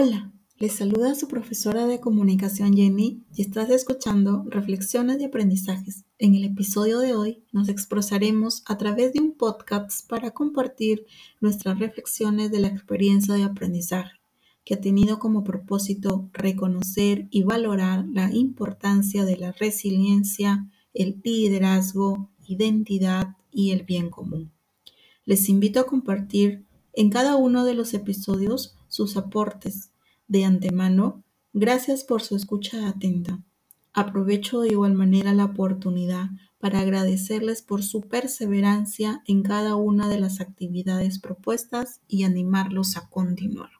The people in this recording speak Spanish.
Hola, les saluda su profesora de comunicación Jenny y estás escuchando Reflexiones de Aprendizajes. En el episodio de hoy nos expresaremos a través de un podcast para compartir nuestras reflexiones de la experiencia de aprendizaje, que ha tenido como propósito reconocer y valorar la importancia de la resiliencia, el liderazgo, identidad y el bien común. Les invito a compartir en cada uno de los episodios sus aportes. De antemano, gracias por su escucha atenta. Aprovecho de igual manera la oportunidad para agradecerles por su perseverancia en cada una de las actividades propuestas y animarlos a continuar.